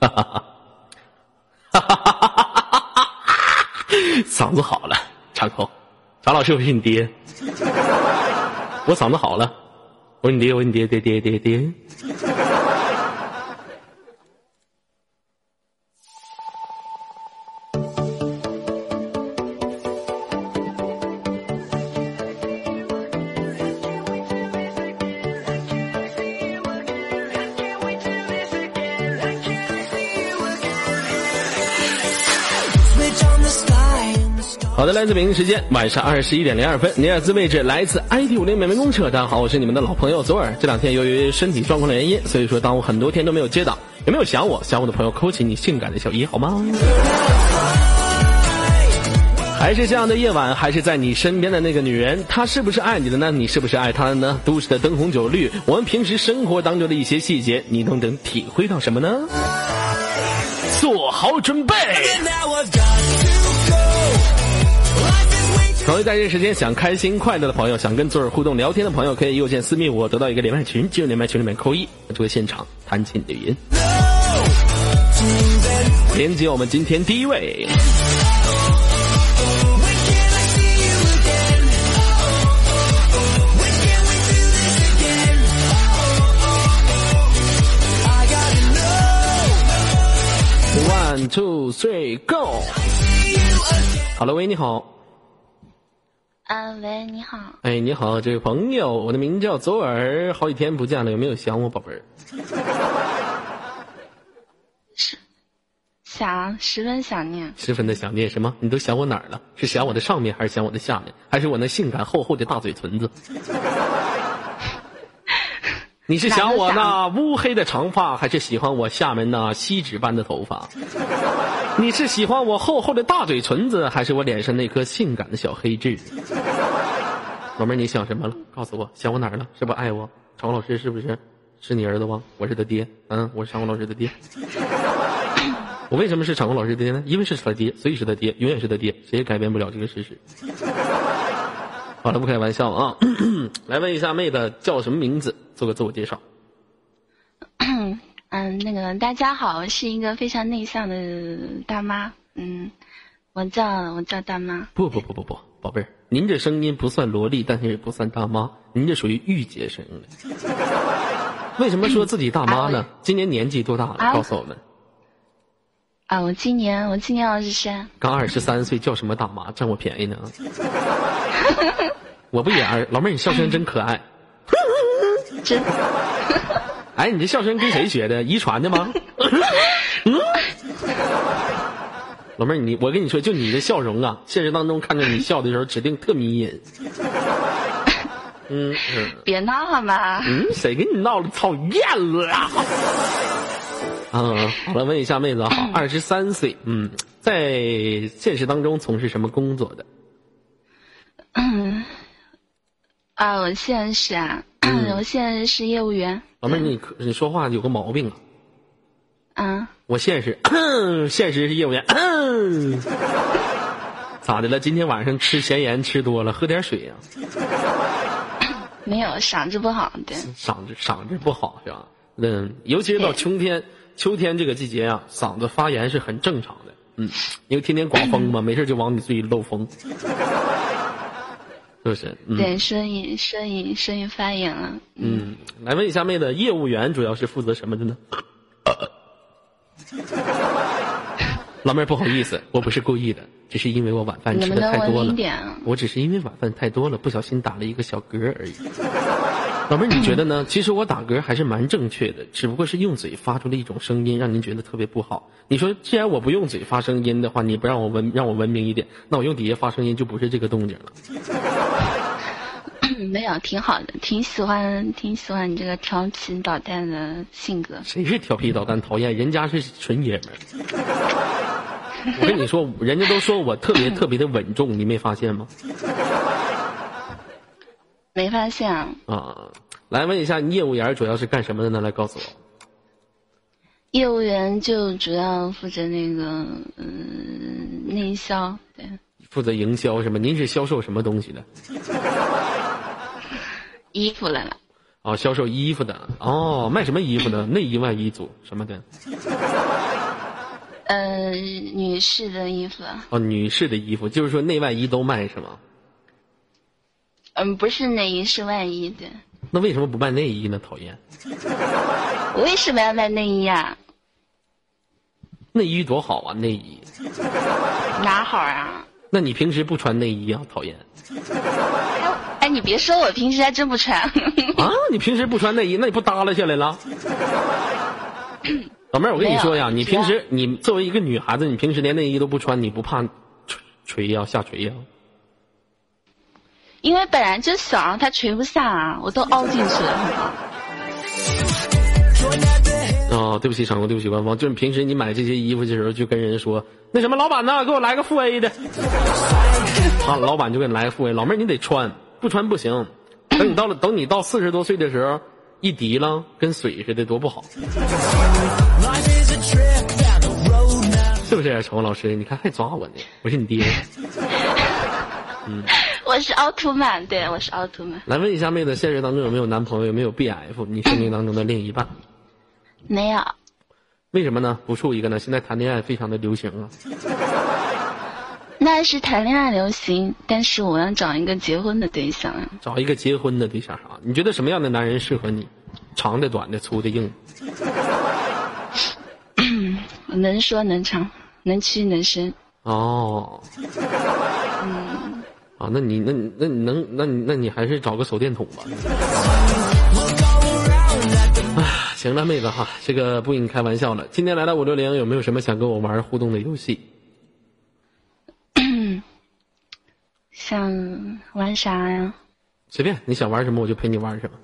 哈哈哈，哈哈哈哈哈哈！嗓子好了，张口，张老师，我是你爹，我嗓子好了，我是你爹，我是你爹，爹爹爹爹。北京时间晚上二十一点零二分，尼尔斯位置来自 ID 五零美美公车。大家好，我是你们的老朋友左耳。这两天由于身体状况的原因，所以说耽误很多天都没有接到。有没有想我？想我的朋友扣起你性感的小一好吗？还是这样的夜晚，还是在你身边的那个女人，她是不是爱你的呢？你是不是爱她的呢？都市的灯红酒绿，我们平时生活当中的一些细节，你都能体会到什么呢？做好准备。同样在这时间想开心快乐的朋友，想跟左耳互动聊天的朋友，可以右键私密我，得到一个连麦群，进入连麦群里面扣一，就会现场弹起你的语音。连接我们今天第一位。One two three go。好了，喂，你好。啊，喂，你好。哎，你好，这位朋友，我的名叫左耳，好几天不见了，有没有想我，宝贝儿？是，想，十分想念。十分的想念什么？你都想我哪儿了？是想我的上面，还是想我的下面？还是我那性感厚厚的大嘴唇子？你是想我那乌黑的长发，还是喜欢我下面那锡纸般的头发？你是喜欢我厚厚的大嘴唇子，还是我脸上那颗性感的小黑痣？老妹儿，你想什么了？告诉我，想我哪儿了？是不爱我？常老师是不是是你儿子吗？我是他爹，嗯，我是常老师的爹。我为什么是场工老师的爹呢？因为是他爹，所以是他爹，永远是他爹，谁也改变不了这个事实。好了，不开玩笑啊！来问一下妹子叫什么名字？做个自我介绍。嗯，那个大家好，我是一个非常内向的大妈。嗯，我叫我叫大妈。不不不不不，宝贝儿，您这声音不算萝莉，但是也不算大妈，您这属于御姐声了。为什么说自己大妈呢？今年年纪多大了？告诉我们。啊，我今年我今年二十三。刚二十三岁，叫什么大妈？占我便宜呢？我不演儿，老妹儿，你笑声真可爱。真。哎，你这笑声跟谁学的？遗传的吗？老妹儿，你我跟你说，就你的笑容啊，现实当中看着你笑的时候，指定特迷人。嗯。别闹好吗？嗯，谁跟你闹了？讨厌了。嗯，好了，问一下妹子好，二十三岁，嗯，在现实当中从事什么工作的？嗯，啊，我现在是啊，我现在是业务员。老妹儿，你你说话有个毛病啊！啊，我现实，现实是业务员。咋的了？今天晚上吃咸盐吃多了，喝点水呀？没有，嗓子不好，对。嗓子嗓子不好是吧？嗯，尤其是到秋天，秋天这个季节啊，嗓子发炎是很正常的。嗯，因为天天刮风嘛，没事就往你嘴里漏风。是不是？对，声音声音声音发炎了。嗯，来问一下妹子，业务员主要是负责什么的呢？老妹儿不好意思，我不是故意的，只是因为我晚饭吃的太多了。我只是因为晚饭太多了，不小心打了一个小嗝而已。老妹儿，你觉得呢？其实我打嗝还是蛮正确的，只不过是用嘴发出了一种声音，让您觉得特别不好。你说，既然我不用嘴发声音的话，你不让我文让我文明一点，那我用底下发声音就不是这个动静了。没有，挺好的，挺喜欢，挺喜欢你这个调皮捣蛋的性格。谁是调皮捣蛋？讨厌，人家是纯爷们儿。我跟你说，人家都说我特别特别的稳重，你没发现吗？没发现啊！来问一下，业务员主要是干什么的呢？来告诉我。业务员就主要负责那个嗯内销，对。负责营销是吗？您是销售什么东西的？衣服来了。哦，销售衣服的哦，卖什么衣服的？内衣、外衣组什么的？呃，女士的衣服。哦，女士的衣服，就是说内外衣都卖是吗？嗯，不是内衣，是外衣对。那为什么不卖内衣呢？讨厌。我为什么要卖内衣啊？内衣多好啊，内衣。哪好啊？那你平时不穿内衣啊？讨厌。哎，你别说，我平时还真不穿。啊，你平时不穿内衣，那你不耷拉下来了？老妹儿，我跟你说呀，你平时你作为一个女孩子，你平时连内衣都不穿，你不怕垂垂呀下垂呀？因为本来就小，它垂不下啊，我都凹进去了。哦，对不起，场工，对不起，官方。就是平时你买这些衣服的时候，就跟人说那什么，老板呢，给我来个负 A 的。啊，老板就给你来个负 A。老妹儿，你得穿，不穿不行。等你到了，等你到四十多岁的时候，一滴了，跟水似的，多不好。是不是，场工老师？你看还抓我呢，我是你爹。嗯，我是奥特曼，对，我是奥特曼。来问一下妹子，现实当中有没有男朋友？有没有 BF？你生命当中的另一半？没有。为什么呢？不处一个呢？现在谈恋爱非常的流行啊。那是谈恋爱流行，但是我要找一个结婚的对象啊。找一个结婚的对象啊？你觉得什么样的男人适合你？长的、短的、粗的、硬的？能说能唱，能屈能伸。哦。嗯。啊，那你那那你能那你那你还是找个手电筒吧。哎，行了，妹子哈，这个不跟你开玩笑了。今天来到五六零，有没有什么想跟我玩互动的游戏？想玩啥呀？随便，你想玩什么我就陪你玩什么。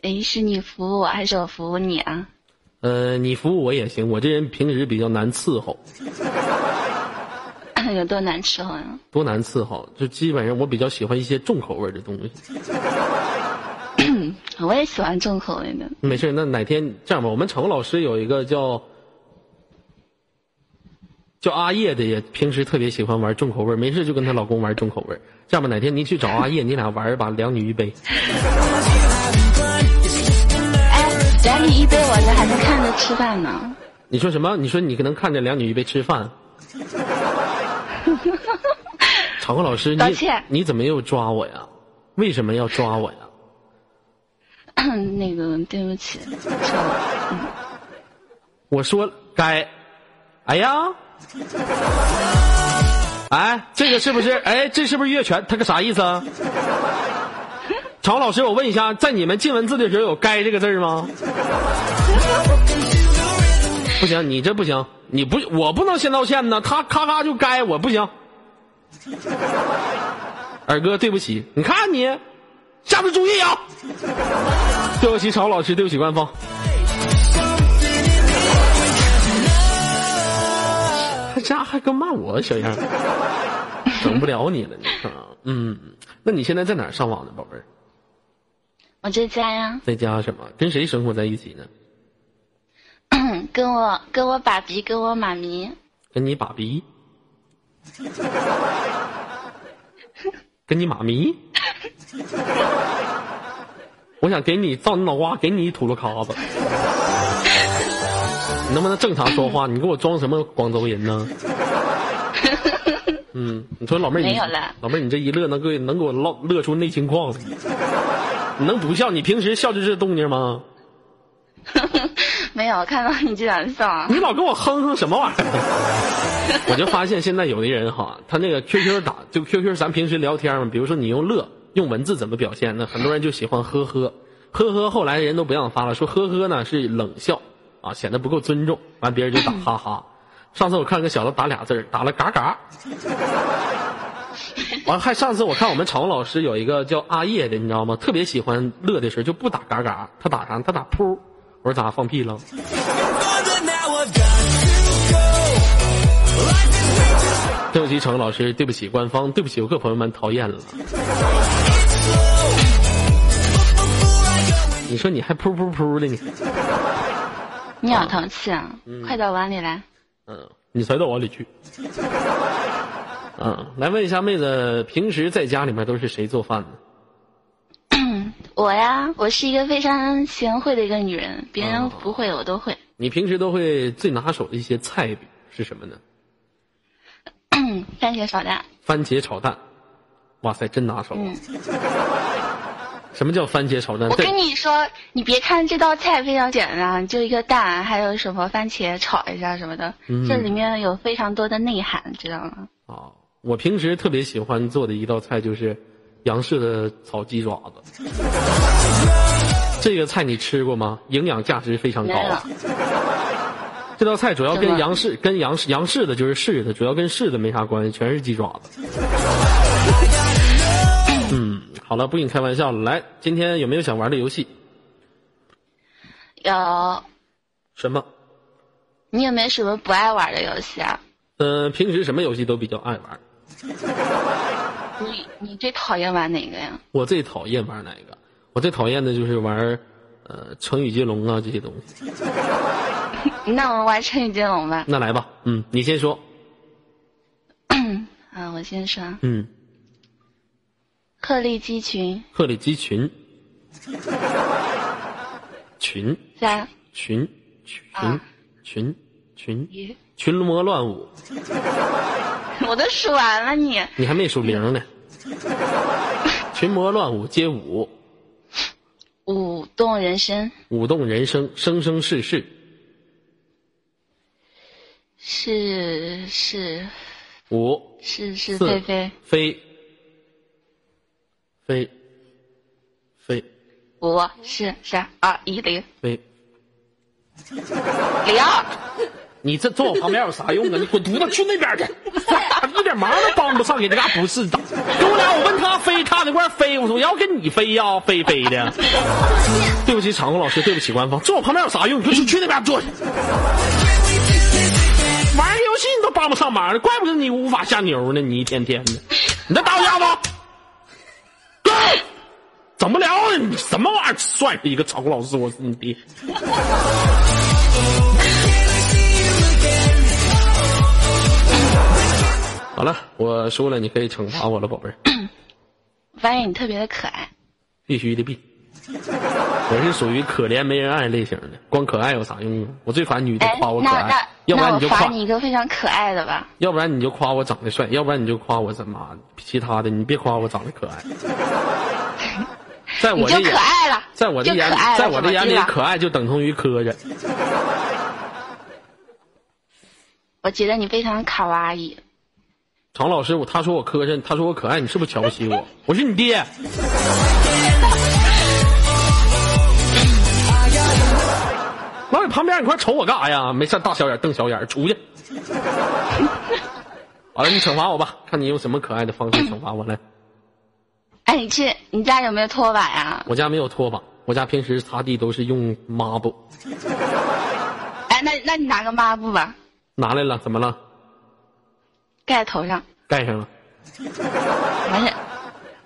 哎，是你服务我还是我服务你啊？呃，你服务我也行，我这人平时比较难伺候。有多难伺候呀？多难伺候，就基本上我比较喜欢一些重口味的东西。我也喜欢重口味的。没事，那哪天这样吧，我们场老师有一个叫叫阿叶的，也平时特别喜欢玩重口味，没事就跟她老公玩重口味。这样吧，哪天你去找阿叶，你俩玩一把，两女一杯。哎，两女一杯，我这还能看着吃饭呢。你说什么？你说你可能看着两女一杯吃饭？长虹老师，你你怎么又抓我呀？为什么要抓我呀？那个，对不起，我说该，哎呀，哎，这个是不是？哎，这是不是越权？他个啥意思啊？场控老师，我问一下，在你们进文字的时候有“该”这个字吗？不行，你这不行，你不，我不能先道歉呢。他咔咔就该，我不行。二哥，对不起，你看你，下次注意啊！对不起，曹老师，对不起，官方。他家还跟骂我小样，整不了你了，你看，嗯，那你现在在哪上网呢，宝贝儿？我在家呀。在家什么？跟谁生活在一起呢？跟我跟我爸比，跟我妈咪。跟你爸比？跟你妈咪？我想给你造你脑瓜，给你一秃噜卡子。你能不能正常说话？你给我装什么广州人呢？嗯，你说老妹儿，你老妹儿，你这一乐能给能给我唠乐出内情况来？你能不笑？你平时笑就这动静吗？没有看到你这样笑。你老跟我哼哼什么玩意儿？我就发现现在有的人哈，他那个 QQ 打就 QQ，咱平时聊天嘛，比如说你用乐用文字怎么表现呢？很多人就喜欢呵呵呵呵，后来人都不让发了，说呵呵呢是冷笑啊，显得不够尊重，完别人就打哈哈。上次我看个小子打俩字打了嘎嘎。完还上次我看我们场老师有一个叫阿叶的，你知道吗？特别喜欢乐的时候就不打嘎嘎，他打啥？他打噗。我说咋放屁了？对不起，程老师，对不起，官方，对不起，游客朋友们，讨厌了。你说你还噗噗噗的你？你好淘气啊！快到碗里来。嗯，你才到碗里去。嗯，来问一下妹子，平时在家里面都是谁做饭呢？我呀，我是一个非常贤惠的一个女人，别人不会我都会。你平时都会最拿手的一些菜是什么呢？番茄炒蛋。番茄炒蛋，哇塞，真拿手。嗯。什么叫番茄炒蛋？我跟你说，你别看这道菜非常简单，就一个蛋，还有什么番茄炒一下什么的，这里面有非常多的内涵，知道吗？哦，我平时特别喜欢做的一道菜就是杨氏的炒鸡爪子。这个菜你吃过吗？营养价值非常高。这道菜主要跟杨氏、跟杨氏、杨氏的就是柿子，主要跟柿子没啥关系，全是鸡爪子。嗯，好了，不跟你开玩笑了。来，今天有没有想玩的游戏？有。什么？你有没有什么不爱玩的游戏啊？嗯，平时什么游戏都比较爱玩。你你最讨厌玩哪个呀？我最讨厌玩哪个？我最讨厌的就是玩，呃，成语接龙啊这些东西。那我们玩成语接龙吧。那来吧，嗯，你先说。啊，我先说。嗯。鹤立鸡群。鹤立鸡群。群。三。群群群群群魔乱舞。我都数完了，你。你还没数零呢。群魔乱舞街舞。舞动人生。舞动人生，生生世世。是是。五。是是非非。非。非。非。五四三二一零。非。零。你这坐我旁边有啥用啊？你滚犊子去那边去！一 点忙都帮不上，给这嘎不是的。跟我俩，我问他飞，他那块飞，我说我要跟你飞呀，飞飞的。对不起，场控老师，对不起官方，坐我旁边有啥用？你去去那边坐去。玩游戏你都帮不上忙，怪不得你无法下牛呢。你一天天的，你再打我架子。整不了你什么玩意儿？帅的一个场控老师，我是你爹。好了，我输了，你可以惩罚我了，宝贝儿。发现你特别的可爱，必须的，必。我是属于可怜没人爱类型的，光可爱有啥用啊？我最烦女的夸我可爱，要不然你就夸你一个非常可爱的吧。要不然你就夸我长得帅，要不然你就夸我怎么其他的，你别夸我长得可爱。在我的可爱了，在我的眼，在我的眼里，可爱就等同于磕碜。我觉得你非常卡哇伊。常老师，我他说我磕碜，他说我可爱，你是不是瞧不起我？我是你爹。老李旁边，你快瞅我干啥呀？没事，大小眼瞪小眼，出去。好了，你惩罚我吧，看你用什么可爱的方式惩罚我来。哎，你去，你家有没有拖把呀？我家没有拖把，我家平时擦地都是用抹布。哎，那那你拿个抹布吧。拿来了，怎么了？盖头上，盖上了。完事，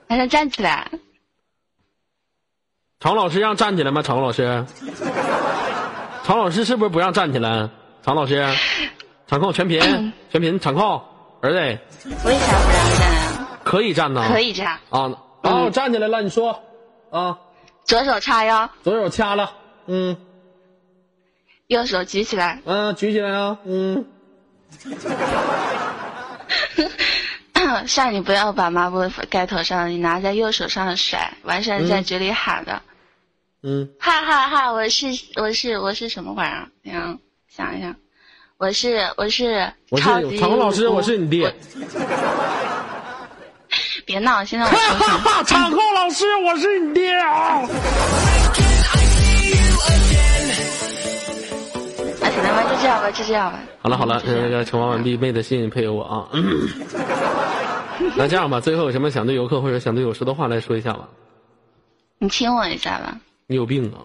完事站起来。常老师让站起来吗？常老师，常老师是不是不让站起来？常老师，场控全屏，全屏场控，儿子。为啥不让站啊？可以站呐。可以站。啊，然后站起来了，你说，啊。左手叉腰。左手掐了，嗯。右手举起来。嗯，举起来啊，嗯。像你不要把抹布盖头上，你拿在右手上甩，完事在嘴里喊的，嗯，哈哈哈！我是我是我是什么玩意儿？想想一想，我是我是超级场控老师，我是你爹。别闹，现在我哈哈哈！场控老师，我是你爹啊！那就这样吧，就这样吧。好了好了，那个惩罚完毕，妹子谢谢你配合我啊。那这样吧，最后有什么想对游客或者想对我说的话来说一下吧。你亲我一下吧。你有病啊！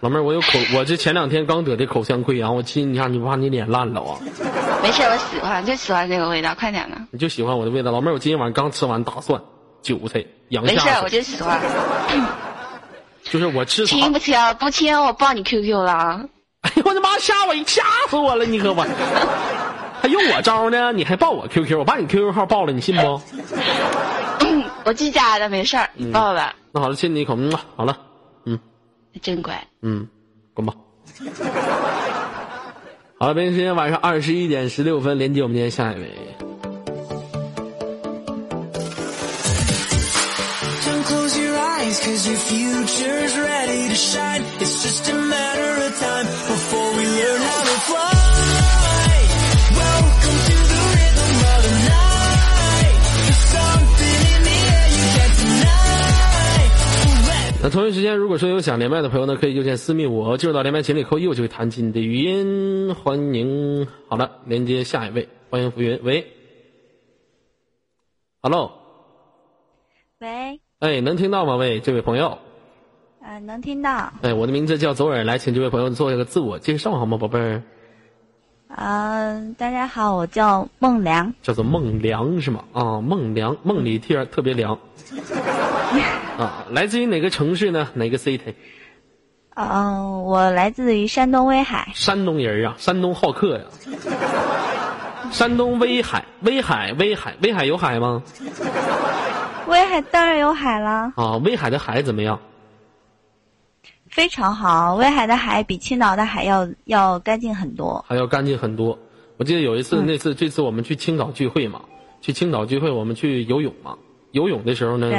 老妹儿，我有口，我这前两天刚得的口腔溃疡，我亲你一下你不怕你脸烂了啊？没事，我喜欢，就喜欢这个味道，快点的。你就喜欢我的味道，老妹儿，我今天晚上刚吃完大蒜、韭菜、羊没事，我就喜欢。就是我吃亲不亲？不亲，我报你 QQ 了。哎呦我的妈！吓我一吓死我了！你可我，还用我招呢？你还报我 QQ，我把你 QQ 号报了，你信不？我记家的，没事儿，你报吧。那好了，亲你一口，嗯，好了，嗯真乖。嗯，滚吧。好了，北京时间晚上二十一点十六分，连接我们今天下一位。Cause your future's ready to shine. It's just a matter of time before we learn how to fly. Welcome to the rhythm of the night. There's something in the air you can't deny. 那同一时间，如果说有想连麦的朋友呢，可以右键私密我，进入到连麦群里扣一，我就会弹起你的语音。欢迎，好了，连接下一位，欢迎浮云，喂，Hello，喂，哎，能听到吗？喂，这位朋友，呃，能听到。哎，我的名字叫左耳，来，请这位朋友做一个自我介绍好吗，宝贝儿？呃，大家好，我叫孟良。叫做孟良是吗？啊，孟良，梦里天儿特别凉。啊，来自于哪个城市呢？哪个 city？嗯、我来自于山东威海。山东人啊，山东好客呀。山东威海，威海，威海，威海有海吗？威海当然有海了，啊，威海的海怎么样？非常好。威海的海比青岛的海要要干净很多。还要干净很多。我记得有一次，那次这次我们去青岛聚会嘛，去青岛聚会，我们去游泳嘛。游泳的时候呢，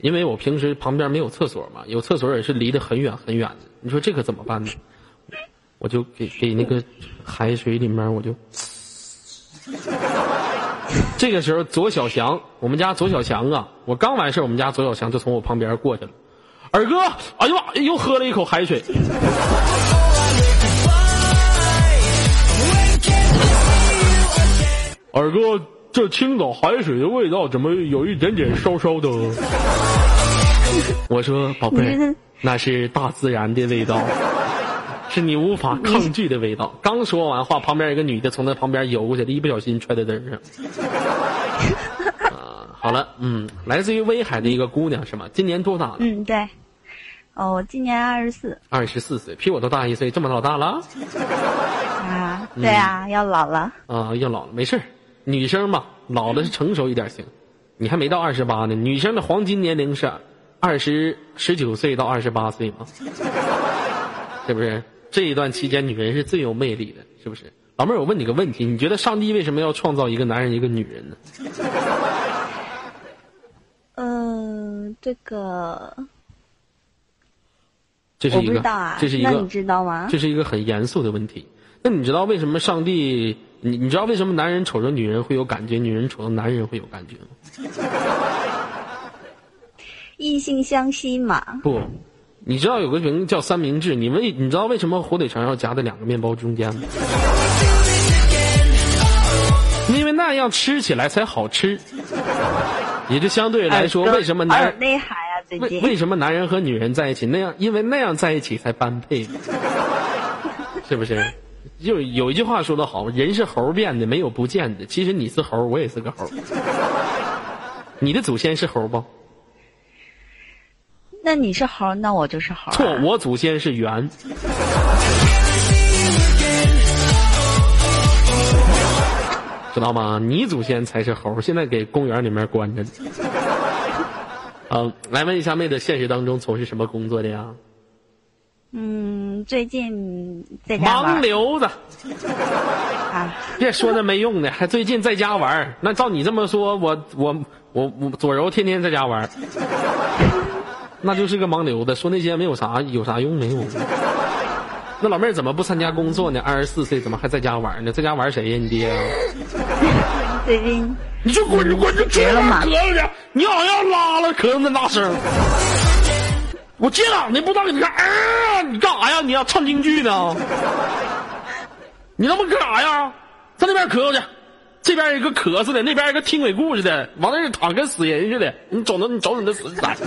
因为我平时旁边没有厕所嘛，有厕所也是离得很远很远的。你说这可怎么办呢？我就给给那个海水里面，我就。这个时候，左小强，我们家左小强啊，我刚完事儿我们家左小强就从我旁边过去了。二哥，哎呀妈，又喝了一口海水。二哥，这青岛海水的味道怎么有一点点烧烧的？我说，宝贝那是大自然的味道，是你无法抗拒的味道。刚说完话，旁边一个女的从他旁边游过去了，一不小心踹在灯上。啊，好了，嗯，来自于威海的一个姑娘是吗？今年多大了？嗯，对。哦，我今年二十四二十四岁，比我都大一岁，这么老大了？啊，对啊，要老了。啊，要老了没事儿女生嘛，老了是成熟一点行。你还没到二十八呢，女生的黄金年龄是二十十九岁到二十八岁嘛，是不是？这一段期间，女人是最有魅力的，是不是？老妹儿，我问你个问题，你觉得上帝为什么要创造一个男人一个女人呢？嗯、这个这是一个。这是一个那你，知道吗？这是一个很严肃的问题。那你知道为什么上帝？你你知道为什么男人瞅着女人会有感觉，女人瞅着男人会有感觉吗？异性相吸嘛。不，你知道有个名叫三明治，你为你知道为什么火腿肠要夹在两个面包中间吗？因为那样吃起来才好吃。也就相对来说，为什么男内涵啊？最为近为什么男人和女人在一起那样？因为那样在一起才般配，是不是？就有一句话说得好，人是猴变的，没有不见的。其实你是猴，我也是个猴。你的祖先是猴不？那你是猴，那我就是猴、啊。错，我祖先是猿。知道吗？你祖先才是猴，现在给公园里面关着呢。嗯，来问一下妹子，现实当中从事什么工作的呀？嗯，最近在家玩盲流子，啊，别说那没用的，还最近在家玩那照你这么说，我我我我左柔天天在家玩儿那就是个盲流子。说那些没有啥有啥用没有？那老妹儿怎么不参加工作呢？二十四岁怎么还在家玩呢？在家玩谁呀？你爹啊？最 近你就滚，你滚，就出去咳嗽去！你好像拉了，咳嗽那大声。我接档的不知道你看，啊，你干啥呀？你要唱京剧呢？你他妈干啥呀？在那边咳嗽去，这边一个咳嗽的，那边一个听鬼故事的，往那儿躺跟死人似的。你走那，你走你的死咋的！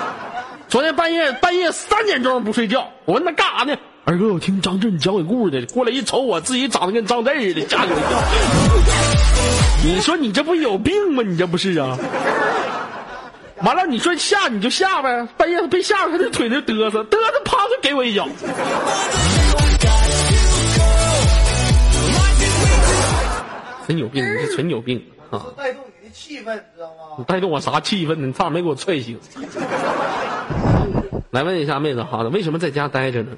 昨天半夜半夜三点钟不睡觉，我问他干啥呢？二哥，我听张震讲鬼故事的，过来一瞅我自己长得跟张震似的，吓我一跳。你说你这不有病吗？你这不是啊？完了，你说下你就下呗，半夜被吓，他这腿就嘚瑟，嘚瑟，啪就给我一脚。真有病，你是纯有病啊！带动你的气氛，知道吗？你带动我啥气氛呢？你差点没给我踹醒。来问一下妹子哈，为什么在家待着呢？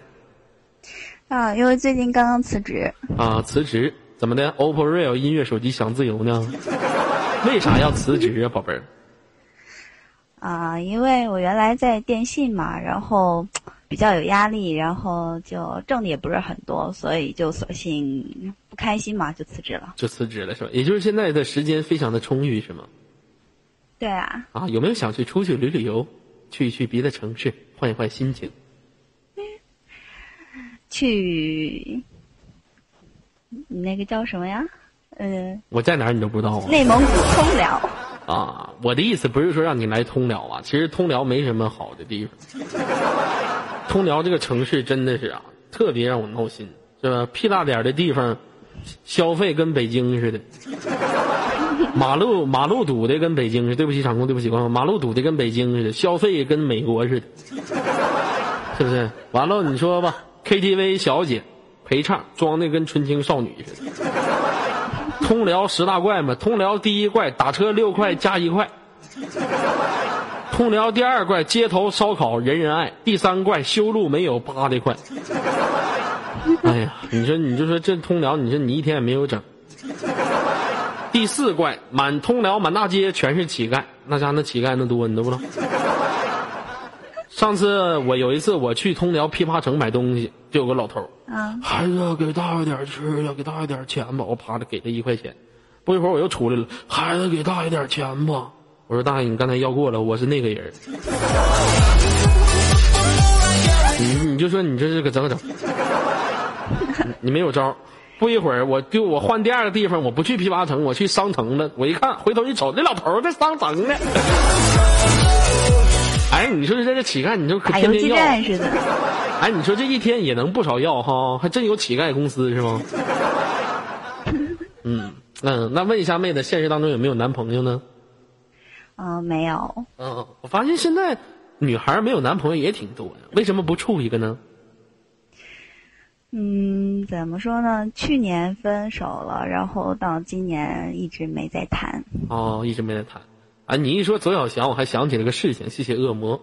啊，因为最近刚刚辞职。啊，辞职怎么的？OPPO Real 音乐手机享自由呢？为啥要辞职啊，宝贝儿？啊，因为我原来在电信嘛，然后比较有压力，然后就挣的也不是很多，所以就索性不开心嘛，就辞职了。就辞职了是吧？也就是现在的时间非常的充裕是吗？对啊，啊，有没有想去出去旅旅游，去一去别的城市，换一换心情？去你那个叫什么呀？呃，我在哪儿你都不知道啊？内蒙古通辽。啊，我的意思不是说让你来通辽啊，其实通辽没什么好的地方。通辽这个城市真的是啊，特别让我闹心，是吧？屁大点儿的地方，消费跟北京似的，马路马路堵的跟北京似的。对不起场控，对不起观众，马路堵的跟北京似的，消费跟美国似的，是不是？完了，你说吧，KTV 小姐陪唱装的跟纯情少女似的。通辽十大怪嘛，通辽第一怪打车六块加一块，通辽第二怪街头烧烤人人爱，第三怪修路没有扒的快。哎呀，你说你就说这通辽，你说你一天也没有整。第四怪满通辽满大街全是乞丐，那家那乞丐那多，你都不知道。上次我有一次我去通辽批发城买东西，就有个老头儿啊，孩子给大爷点吃的，给大爷点钱吧。我啪的给他一块钱，不一会儿我又出来了，孩子给大爷点钱吧。我说大爷，你刚才要过了，我是那个人儿。你你就说你这是个整整，你你没有招。不一会儿我就我换第二个地方，我不去批发城，我去商城了。我一看，回头一瞅，那老头儿在商城呢。哎，你说这这乞丐，你就可天天要。战似的。哎，你说这一天也能不少要哈，还真有乞丐公司是吗？嗯嗯，那问一下妹子，现实当中有没有男朋友呢？嗯、没有。嗯，我发现现在女孩没有男朋友也挺多的，为什么不处一个呢？嗯，怎么说呢？去年分手了，然后到今年一直没再谈。哦，一直没再谈。啊，你一说左小翔，我还想起了个事情，谢谢恶魔。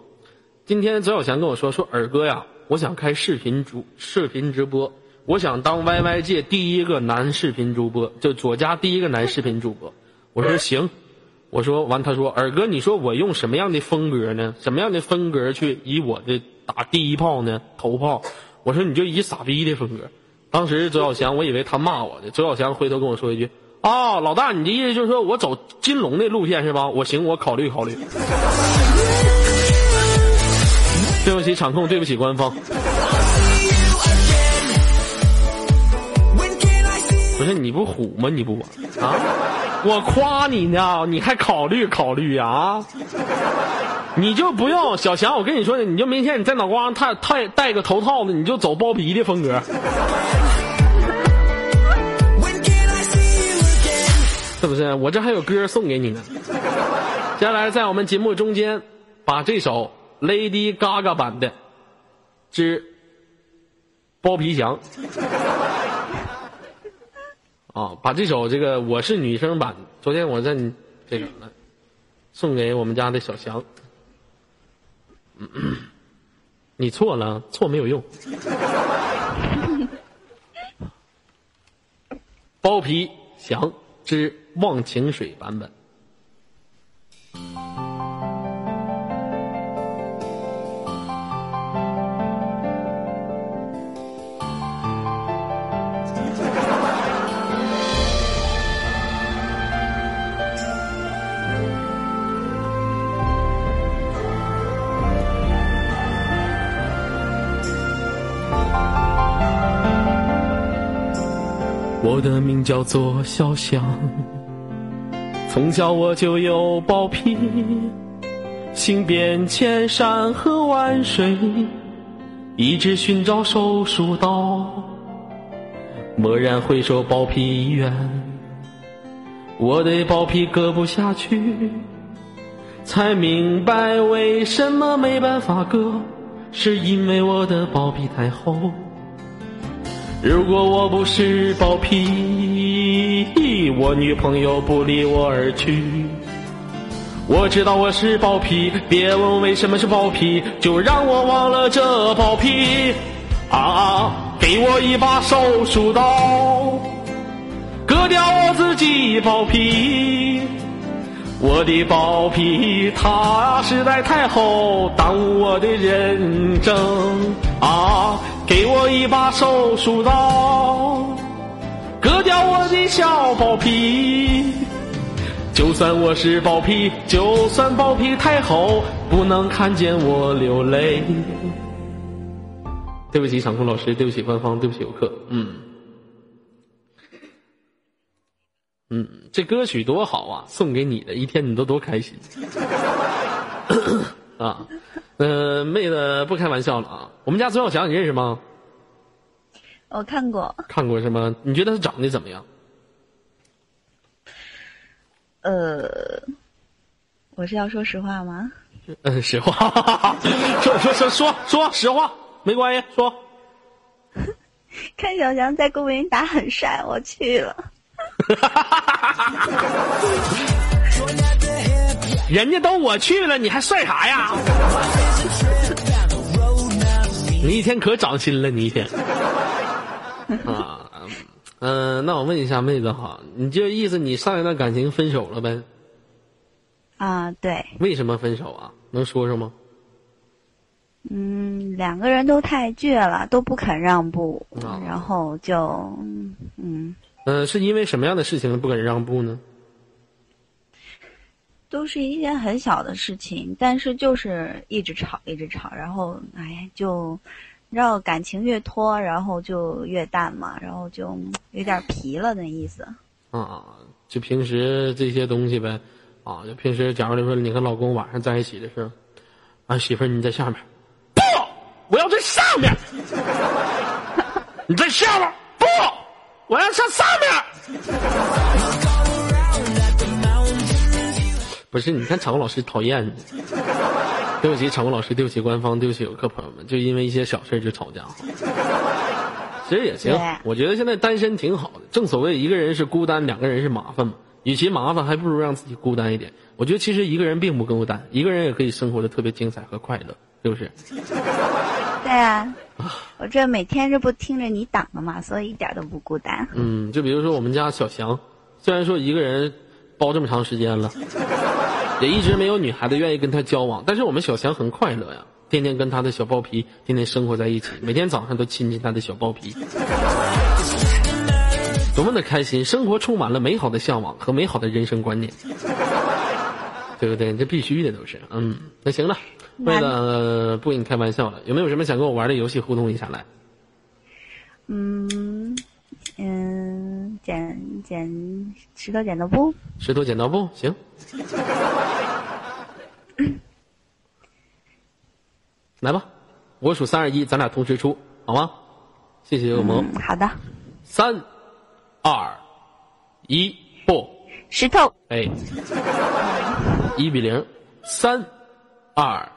今天左小翔跟我说说，尔哥呀，我想开视频主视频直播，我想当 YY 界第一个男视频主播，就左家第一个男视频主播。我说行，我说完，他说尔哥，你说我用什么样的风格呢？什么样的风格去以我的打第一炮呢？头炮？我说你就以傻逼的风格。当时周小强，我以为他骂我的，周小强回头跟我说一句。哦，老大，你的意思就是说我走金龙的路线是吧？我行，我考虑考虑。对不起场控，对不起官方。不是你不虎吗？你不啊？我夸你呢，你还考虑考虑啊？你就不用小翔，我跟你说，你就明天你在脑瓜上戴戴戴个头套子，你就走包皮的风格。是不是？我这还有歌送给你呢。接下来在我们节目中间，把这首 Lady Gaga 版的之包皮祥啊，把这首这个我是女生版，昨天我在这个送给我们家的小翔。你错了，错没有用。包皮翔之忘情水版本。我的名叫做小翔，从小我就有包皮，行遍千山和万水，一直寻找手术刀。蓦然回首，包皮医院，我的包皮割不下去，才明白为什么没办法割，是因为我的包皮太厚。如果我不是包皮，我女朋友不离我而去。我知道我是包皮，别问为什么是包皮，就让我忘了这包皮。啊，给我一把手术刀，割掉我自己包皮。我的包皮它实在太厚，耽误我的人生啊！给我一把手术刀，割掉我的小包皮。就算我是包皮，就算包皮太厚，不能看见我流泪。对不起，场控老师，对不起官方，对不起游客，嗯。嗯，这歌曲多好啊！送给你的一天，你都多开心 啊！呃，妹子不开玩笑了啊！我们家左小强你认识吗？我看过。看过是吗？你觉得他长得怎么样？呃，我是要说实话吗？嗯，实话，说说说说说实话，没关系，说。看小强在公园打很帅，我去了。人家都我去了，你还帅啥呀？你一天可长心了，你一天。啊，嗯，那我问一下妹子哈，你这意思你上一段感情分手了呗？啊，对。为什么分手啊？能说说吗？嗯，两个人都太倔了，都不肯让步，然后就嗯。嗯，是因为什么样的事情不肯让步呢？都是一件很小的事情，但是就是一直吵，一直吵，然后哎，就，你知道感情越拖，然后就越淡嘛，然后就有点皮了那意思。啊，就平时这些东西呗，啊，就平时假如说你和老公晚上在一起的时候，啊，媳妇儿你在下面，不，我要在上面，你在下面，不。我要上上面。不是，你看场控老师讨厌。对不起，场控老师，对不起官方，对不起游客朋友们，就因为一些小事就吵架。其实也行，我觉得现在单身挺好的。正所谓一个人是孤单，两个人是麻烦嘛。与其麻烦，还不如让自己孤单一点。我觉得其实一个人并不孤单，一个人也可以生活的特别精彩和快乐，是不是？对啊。我这每天这不听着你挡的嘛，所以一点都不孤单。嗯，就比如说我们家小翔，虽然说一个人包这么长时间了，也一直没有女孩子愿意跟他交往，但是我们小强很快乐呀，天天跟他的小包皮天天生活在一起，每天早上都亲亲他的小包皮，多么的开心！生活充满了美好的向往和美好的人生观念，对不对？这必须的都是。嗯，那行了。为了不跟你开玩笑了，有没有什么想跟我玩的游戏互动一下来？嗯嗯，剪剪石头剪刀布。石头剪刀布，行。来吧，我数三二一，咱俩同时出，好吗？谢谢恶魔。好的。三二一，不。石头。哎。一比零。三二。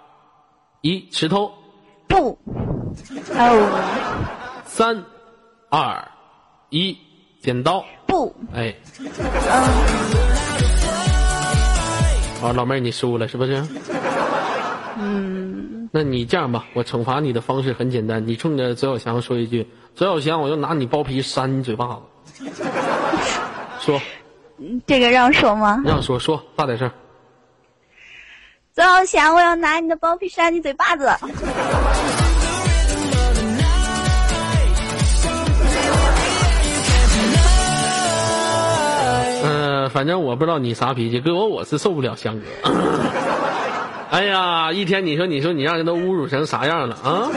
一石头，不，哦，三，二，一，剪刀，不，哎，好，老妹儿你输了是不是？嗯，那你这样吧，我惩罚你的方式很简单，你冲着左小翔说一句：“左小翔，我要拿你包皮扇你嘴巴子。”说，这个让说吗？让说，说大点声。左小翔，我要拿你的包皮扇你嘴巴子。嗯，反正我不知道你啥脾气，哥我我是受不了翔哥。哎呀，一天你说你说你让人都侮辱成啥样了啊？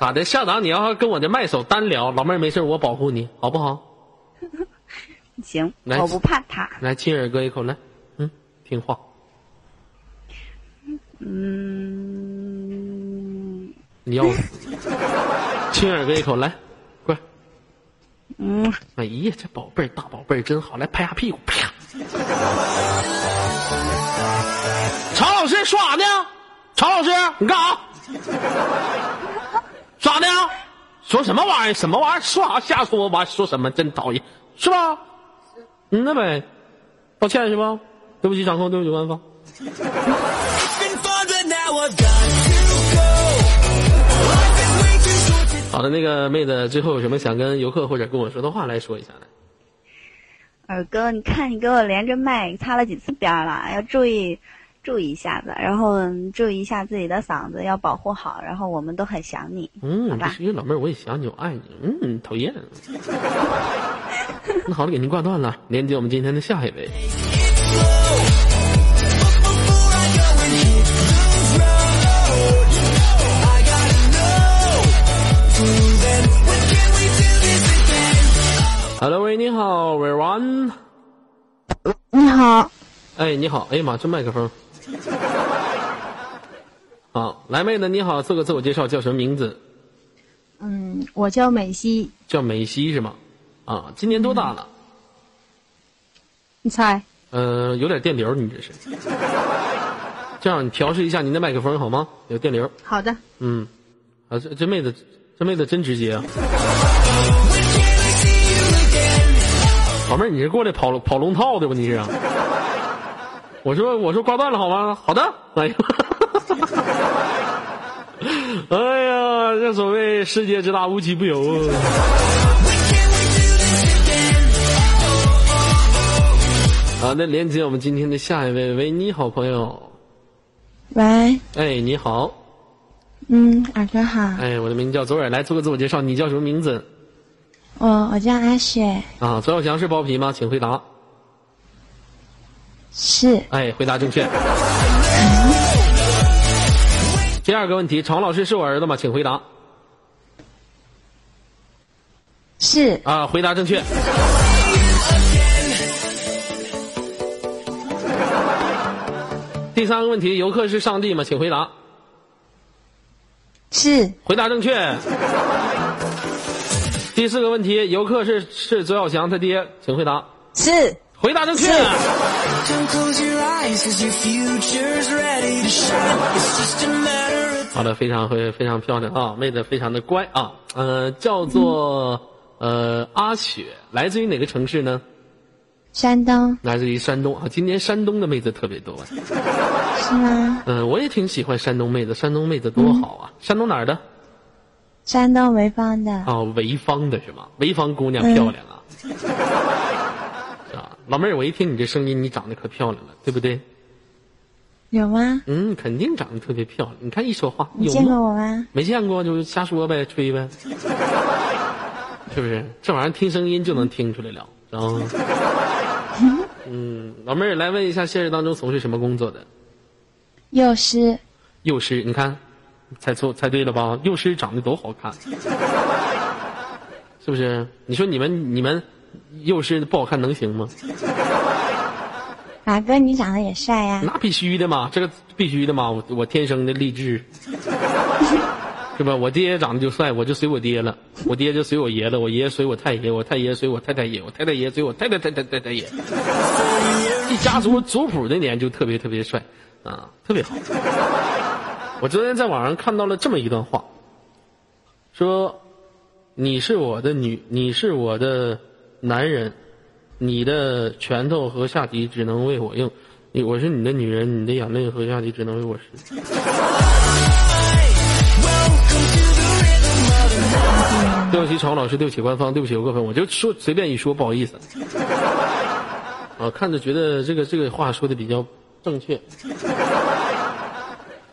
咋的？校长你要跟我的麦手单聊，老妹儿没事我保护你好不好？行，我不怕他。来亲耳哥一口来，嗯，听话。嗯，你要 亲耳哥一口来，快！嗯，哎呀，这宝贝儿大宝贝儿真好，来拍下屁股，啪！曹老师说啥呢？曹老师，你干啥？啥呢？说什么玩意儿？什么玩意儿？说啥瞎说？完说什么？真讨厌，是吧？嗯，那呗，道歉是吧？对不起掌控，对不起官方。好的，那个妹子，最后有什么想跟游客或者跟我说的话来说一下呢？二哥，你看你给我连着麦擦了几次边儿了，要注意注意一下子，然后嗯注意一下自己的嗓子，要保护好。然后我们都很想你，嗯，这吧是一个老妹儿，我也想你，我爱你。嗯，讨厌。那好了，给您挂断了，连接我们今天的下一位。Hello，喂，你好，Everyone 你好，哎，你好，哎呀妈，这麦克风。好，来妹子你好，做个自我介绍，叫什么名字？嗯，我叫美西，叫美西是吗？啊，今年多大了？你猜？呃，有点电流，你这是。这样，你调试一下您的麦克风好吗？有电流。好的，嗯，啊，这这妹子，这妹子真直接啊！老妹儿，你是过来跑跑龙套的吧？你是？我说我说挂断了好吗？好的。哎呀，哎呀，正所谓世界之大无奇不有啊。好的，连接我们今天的下一位，喂，你好，朋友。喂，哎，你好。嗯，二哥好，哎，我的名字叫左耳，来做个自我介绍，你叫什么名字？我我叫阿雪，啊，左小强是包皮吗？请回答。是哎，回答正确。第二个问题，常老师是我儿子吗？请回答。是啊，回答正确。第三个问题，游客是上帝吗？请回答。是回答正确。第四个问题，游客是是左小强他爹，请回答。是回答正确。好的，非常会非常漂亮啊，妹子非常的乖啊，呃，叫做呃阿雪，来自于哪个城市呢？山东来自于山东啊，今年山东的妹子特别多。是吗？嗯、我也挺喜欢山东妹子，山东妹子多好啊！山东哪儿的？山东潍坊的，哦，潍坊的是吗？潍坊姑娘漂亮啊，是吧？老妹儿，我一听你这声音，你长得可漂亮了，对不对？有吗？嗯，肯定长得特别漂亮。你看一说话，有你见过？我吗？没见过就瞎说呗，吹呗，是不是？这玩意儿听声音就能听出来了，知道吗？嗯，老妹儿来问一下，现实当中从事什么工作的？幼师幼师，你看，猜错猜对了吧？幼师长得都好看，是不是？你说你们你们幼师不好看能行吗？马哥，你长得也帅呀、那必须的嘛，这个必须的嘛，我我天生的励志，是吧？我爹长得就帅，我就随我爹了；我爹就随我爷了，我爷随我太爷，我太爷随我太太爷，我太太爷随我太太太太太太爷。一家族族谱那年就特别特别帅，啊，特别好。我昨天在网上看到了这么一段话，说：“你是我的女，你是我的男人，你的拳头和下体只能为我用。你我是你的女人，你的眼泪和下体只能为我湿。对不起，常老师，对不起官方，对不起游客朋友，我就说随便一说，不好意思。啊，看着觉得这个这个话说的比较正确。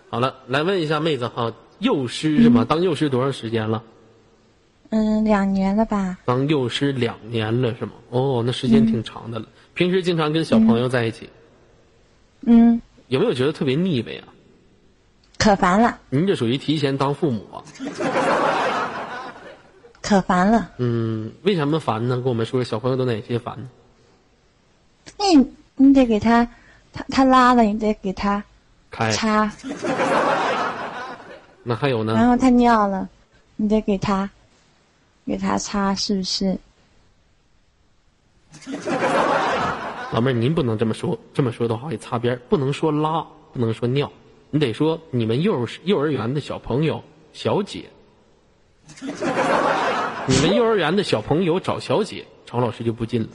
好了，来问一下妹子哈，幼师是吗？当幼师多长时间了？嗯，两年了吧？当幼师两年了是吗？哦，那时间挺长的了。平时经常跟小朋友在一起，嗯，有没有觉得特别腻歪啊？可烦了，您这属于提前当父母啊？可烦了。嗯，为什么烦呢？跟我们说说小朋友都哪些烦呢？那你你得给他，他他拉了，你得给他开，擦，那还有呢？然后他尿了，你得给他给他擦，是不是？老妹儿，您不能这么说，这么说的话会擦边儿，不能说拉，不能说尿，你得说你们幼儿幼儿园的小朋友、小姐，你们幼儿园的小朋友找小姐，常老师就不进了。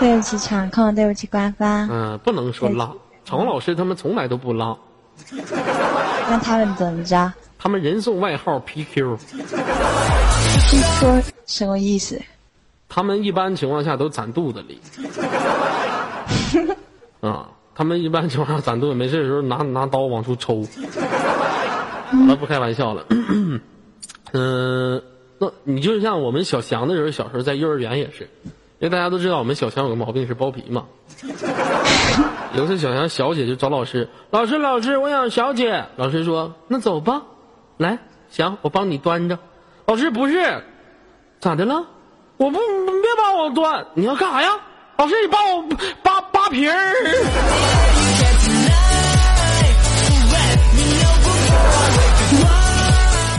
对不起场控，对不起官方。嗯、不能说拉，常老师他们从来都不拉，那他们怎么着？他们人送外号 PQ，是说什么意思？他们一般情况下都攒肚子里。啊，他们一般情况下攒肚子，没事的时候拿拿刀往出抽。好了，不开玩笑了。嗯、那你就像我们小翔的时候，小时候在幼儿园也是，因为大家都知道我们小翔有个毛病是包皮嘛。有次小翔小姐就找老师，老师老师，我想小姐。老师说那走吧，来行，我帮你端着。老师不是，咋的了？我不，别帮我端，你要干啥呀？老师，你帮我扒扒皮儿。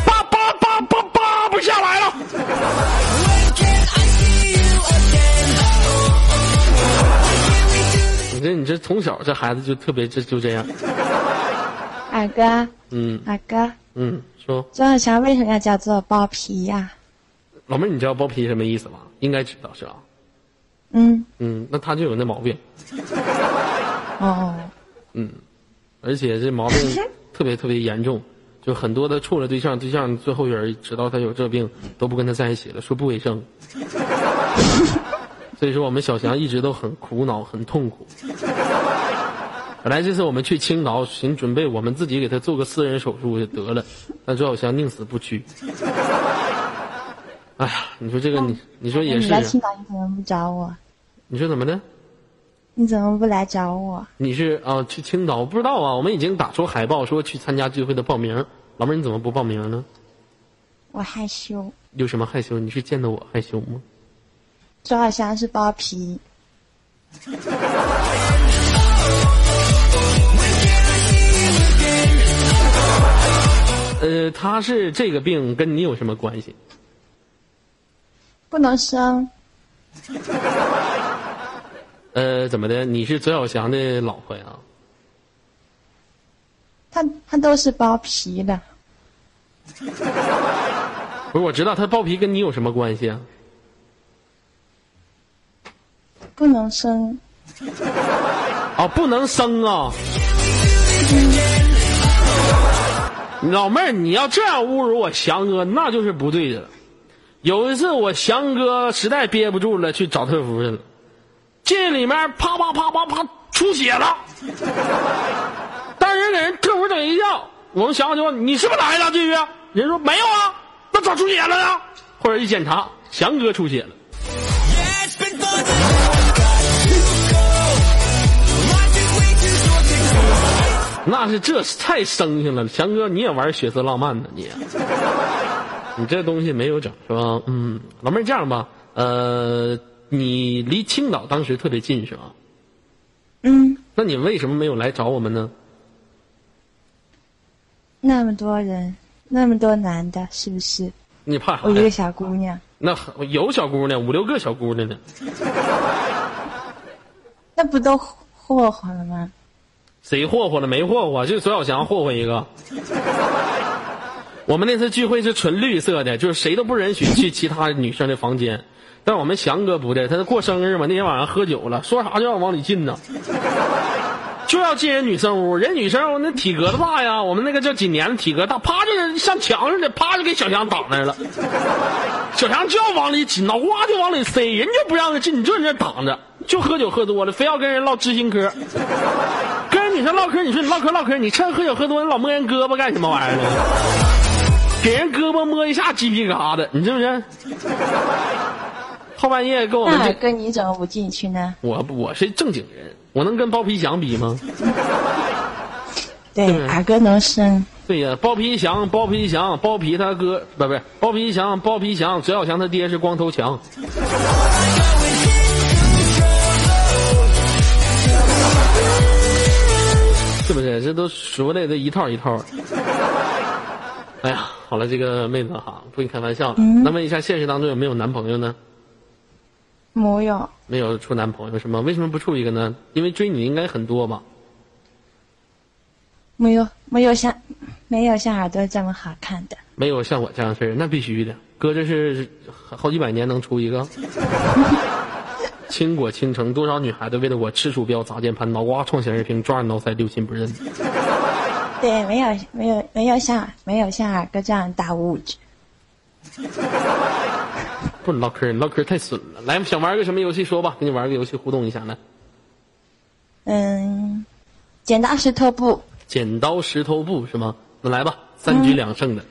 扒扒扒扒扒不下来了。这你这从小这孩子就特别这就这样，二哥，嗯二哥，嗯，说周小强为什么要叫做包皮呀、老妹儿，你知道包皮什么意思吗？应该知道是吧？嗯，嗯，那他就有那毛病，哦，嗯，而且这毛病 特别特别严重，就很多的处了对象，对象最后人知道他有这病，都不跟他在一起了，说不卫生。所以说我们小翔一直都很苦恼，很痛苦。本来这次我们去青岛，寻准备我们自己给他做个私人手术就得了，但周小翔宁死不屈。哎呀，你说这个你，你说也是你来，青岛你怎么不找我？你说怎么的？你怎么不来找我？你是啊去青岛？我不知道啊，我们已经打出海报说去参加聚会的报名。老妹儿，你怎么不报名呢？我害羞。有什么害羞？你是见到我害羞吗？周小强是包皮，呃，他是这个病跟你有什么关系？不能生。呃，怎么的？你是左小祥的老婆呀？他他都是包皮的，不是，我知道他包皮跟你有什么关系啊？不能生。啊，不能生啊！老妹儿，你要这样侮辱我翔哥，那就是不对的了。有一次我翔哥实在憋不住了，去找特服去了，进里面啪啪啪啪啪出血了，但是给人特服整一叫，我们翔哥就问你是不是来了这个？人说没有啊，那咋出血了呢？或者一检查，翔哥出血了。那是这是太生性了，强哥你也玩血色浪漫呢你，你这东西没有整是吧？嗯，老妹儿这样吧，呃，你离青岛当时特别近是吧？嗯，那你为什么没有来找我们呢？那么多人，那么多男的，是不是？你怕啥我一个？小姑娘，那有小姑娘，五六个小姑娘呢，那不都霍霍了吗？谁霍霍了没霍霍？就左小强霍霍一个。我们那次聚会是纯绿色的，就是谁都不允许去其他女生的房间。但我们翔哥不的，他是过生日嘛，那天晚上喝酒了，说啥就要往里进呢，就要进人女生屋。人女生屋那体格子大呀，我们那个叫几年的体格大，啪就是像墙似的，啪就给小强挡那儿了。小强就要往里挤，脑瓜就往里塞，人就不让他进，你就在那挡着，就喝酒喝多了，非要跟人唠知心嗑。跟跟人女生唠嗑，你说你唠嗑唠嗑，你趁喝酒喝多，你老摸人胳膊干什么玩意儿呢？给人胳膊摸一下鸡皮疙瘩，你是不是？后半夜跟我们跟你怎么不进去呢？我我是正经人，我能跟包皮祥比吗？对，对二哥能生，对呀，包皮祥，包皮祥，包皮他哥不不是包皮祥，包皮祥，左小强他爹是光头强。是不是？这都说的这一套一套。哎呀，好了，这个妹子哈，不跟你开玩笑了。那问一下，现实当中有没有男朋友呢？没有，没有处男朋友是吗？为什么不处一个呢？因为追你应该很多吧？没有，没有像，没有像耳朵这么好看的。没有像我这样的事儿，那必须的。哥这是好几百年能出一个。倾国倾城，多少女孩子为了我吃鼠标砸键盘，脑瓜撞显示屏，抓耳挠腮，六亲不认。对，没有没有没有像没有像二哥这样大物质。不唠嗑，你唠嗑太损了。来，想玩个什么游戏说吧，跟你玩个游戏互动一下来。嗯，剪刀石头布。剪刀石头布是吗？那来吧，三局两胜的。好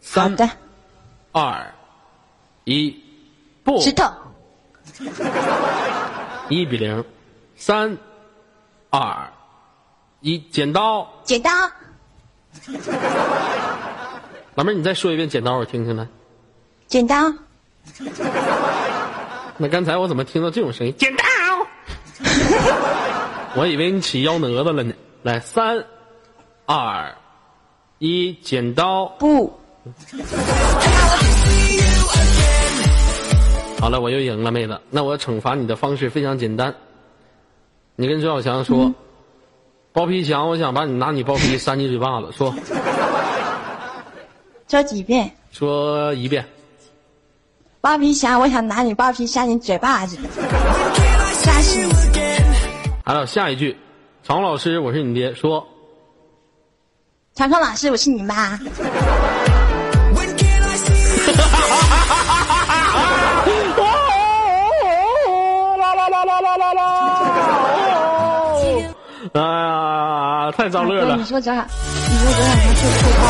三的，二一，不，石头。一比零。三二一，剪刀。剪刀。老妹儿，你再说一遍剪刀，我听听来。剪刀。那刚才我怎么听到这种声音？剪刀！我以为你起幺蛾子了呢。来，三二一，剪刀。布。好了，我又赢了，妹子。那我惩罚你的方式非常简单，你跟周小强说：“包皮强，我想把你拿你包皮扇你嘴巴子。”说 说几遍。说一遍。包皮侠，我想拿你包皮扇你嘴巴子，吓死你！还有下一句，常老师，我是你爹。说常康老师，我是你妈。哎呀，太遭乐了你。说咱俩，你说咱俩是配套。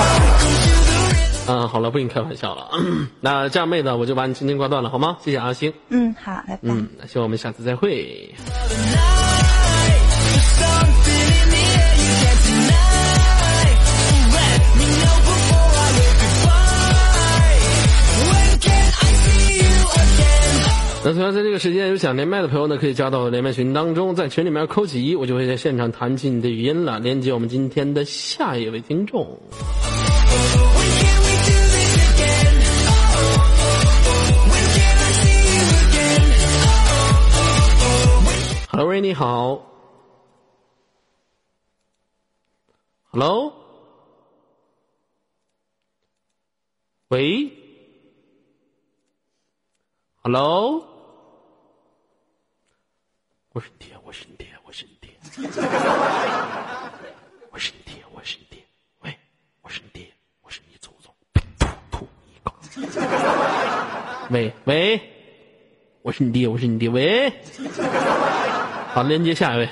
嗯，好了，不跟你开玩笑了。那这样，妹子，我就把你轻轻挂断了，好吗？谢谢阿星。嗯，好，拜拜。嗯，希望我们下次再会。那同样在这个时间有想连麦的朋友呢，可以加到连麦群当中，在群里面扣起一，我就会在现场弹起你的语音了，连接我们今天的下一位听众。When can we do this again? When can I see you again? Hello，喂，你好。Hello，喂，Hello，我是你爹，我是你爹，我是你爹，我是你爹，我是你爹，喂，我是你爹，我是你祖宗，噗噗一个，喂喂，我是你爹，我是你爹，喂。好，连接下一位。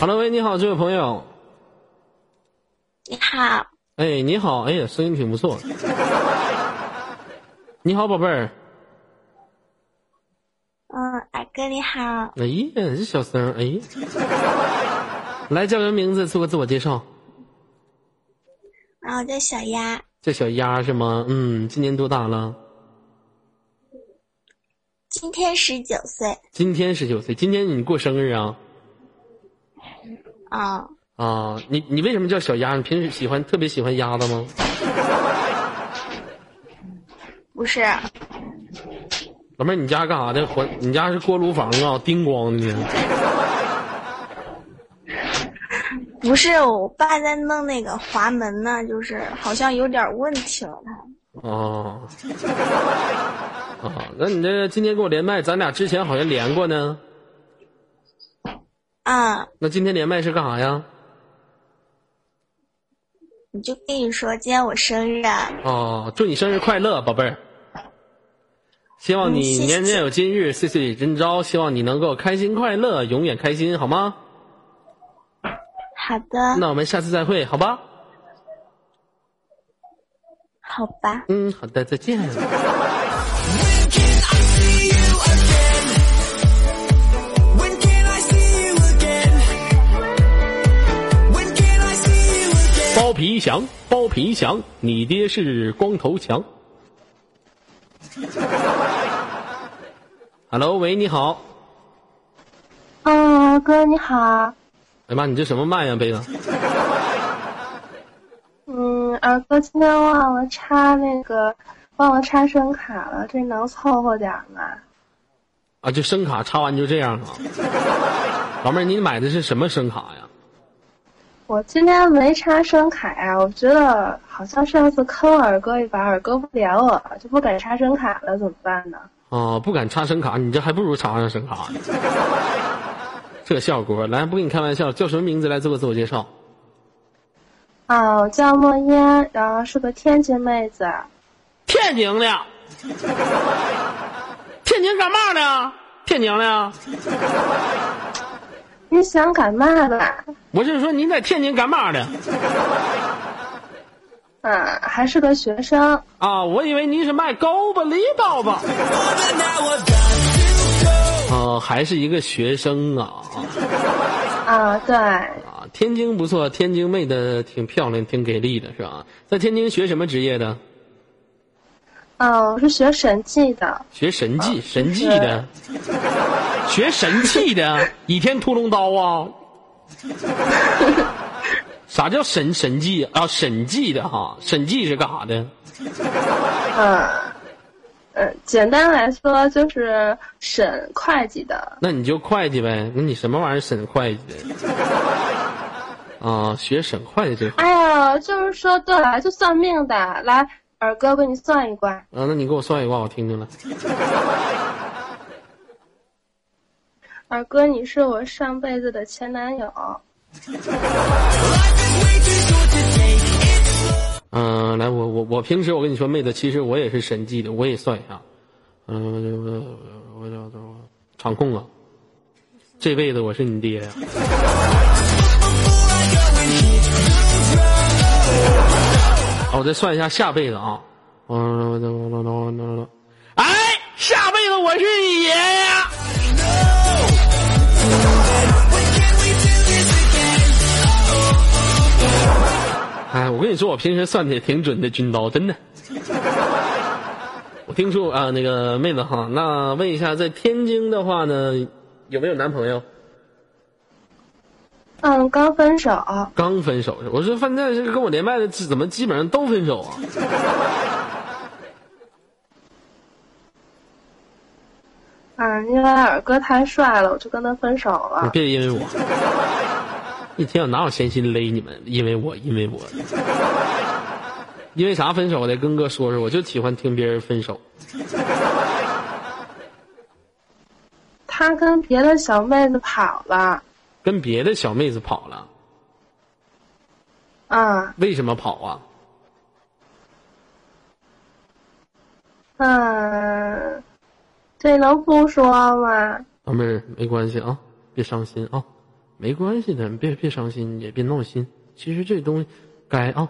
Hello，喂，你好，这位朋友。你好，哎，你好，哎呀，声音挺不错。你好，宝贝儿。嗯，二哥你好，哎呀，这小声儿，哎。来，叫人名字？做个自我介绍。啊，我叫小鸭，叫小鸭是吗？嗯，今年多大了？今天十九岁。今天十九岁。今天你过生日啊？啊，啊，你你为什么叫小鸭？你平时喜欢特别喜欢鸭子吗？不是，老妹儿，你家干啥的？火，你家是锅炉房啊？叮咣的呢？不是，我爸在弄那个滑门呢，就是好像有点问题了，他。哦，啊，那你这今天跟我连麦，咱俩之前好像连过呢。啊，那今天连麦是干啥呀？你就跟你说，今天我生日啊，哦，祝你生日快乐，宝贝儿！希望你年年有今日，岁岁有今朝。希望你能够开心快乐，永远开心，好吗？好的，那我们下次再会，好吧？好吧，嗯，好的，再见。包皮祥，包皮祥，你爹是光头强。Hello，喂，你好。嗯，哥你好。哎妈，你这什么麦呀，杯子？嗯，二哥今天忘了插那个，忘了插声卡了，这能凑合点吗？啊，这声卡插完就这样啊。老妹儿，你买的是什么声卡呀？我今天没插声卡呀，我觉得好像上次坑二哥一把，二哥不连我，就不敢插声卡了，怎么办呢？哦，不敢插声卡，你这还不如插上声卡呢。这效果，来，不跟你开玩笑，叫什么名字？来做个自我介绍。啊，我叫莫烟，然后是个天津妹子。天津的，天津干嘛的？天津的。你想干嘛的？我是说您在天津干嘛的？嗯，还是个学生。啊，我以为您是卖狗巴梨包子。哦，还是一个学生啊。啊，对。啊，天津不错，天津妹的挺漂亮，挺给力的，是吧？在天津学什么职业的？哦，我是学审计的。学审计，审计的。学神器的，《倚天屠龙刀》啊。啥叫审审计啊？审计的哈，审计是干啥的？嗯，呃，简单来说就是审会计的。那你就会计呗？那你什么玩意儿审会计的？啊，学审会计这。哎呀，就是说，对了，就算命的，来，二哥给你算一卦。啊，那你给我算一卦，我听听来。二哥，你是我上辈子的前男友。嗯，来，我我我平时我跟你说，妹子，其实我也是审计的，我也算一下。嗯，我我我场控啊，这辈子我是你爹呀。我再算一下下辈子啊。嗯，哎，下辈子我是你爷呀。哎，我跟你说，我平时算的也挺准的，军刀真的。我听说啊，那个妹子哈，那问一下，在天津的话呢，有没有男朋友？嗯，刚分手。刚分手是？我说饭店是跟我连麦的，怎么基本上都分手啊？嗯，因为二哥太帅了，我就跟他分手了。你别因为我，一天我哪有闲心勒你们？因为我，因为我，因为啥分手的？跟哥说说，我就喜欢听别人分手。他跟别的小妹子跑了。跟别的小妹子跑了。啊。为什么跑啊？嗯。这能不说吗？老妹儿，没关系啊，别伤心啊，没关系的，别别伤心，也别闹心。其实这东西该啊，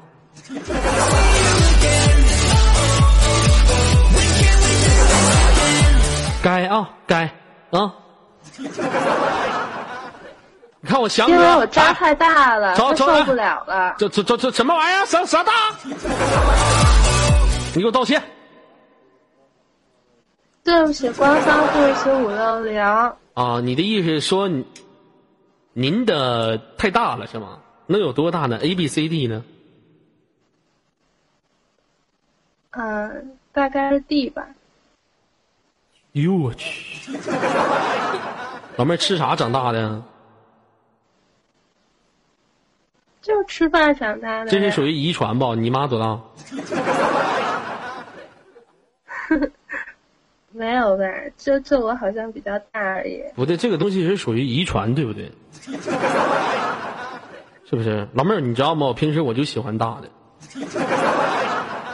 该啊，该啊。你看我想因为我渣太大了，受不了了。这这这这什么玩意儿？啥啥大？你给我道歉。对不起，官方对不起五六零。啊，你的意思是说，您的太大了是吗？能有多大呢？A B C D 呢？嗯，大概是 D 吧。哟我去！老妹儿吃啥长大的？就吃饭长大的。这是属于遗传吧？你妈多大？没有呗，就就我好像比较大而已。不对，这个东西是属于遗传，对不对？是不是？老妹儿，你知道吗？我平时我就喜欢大的。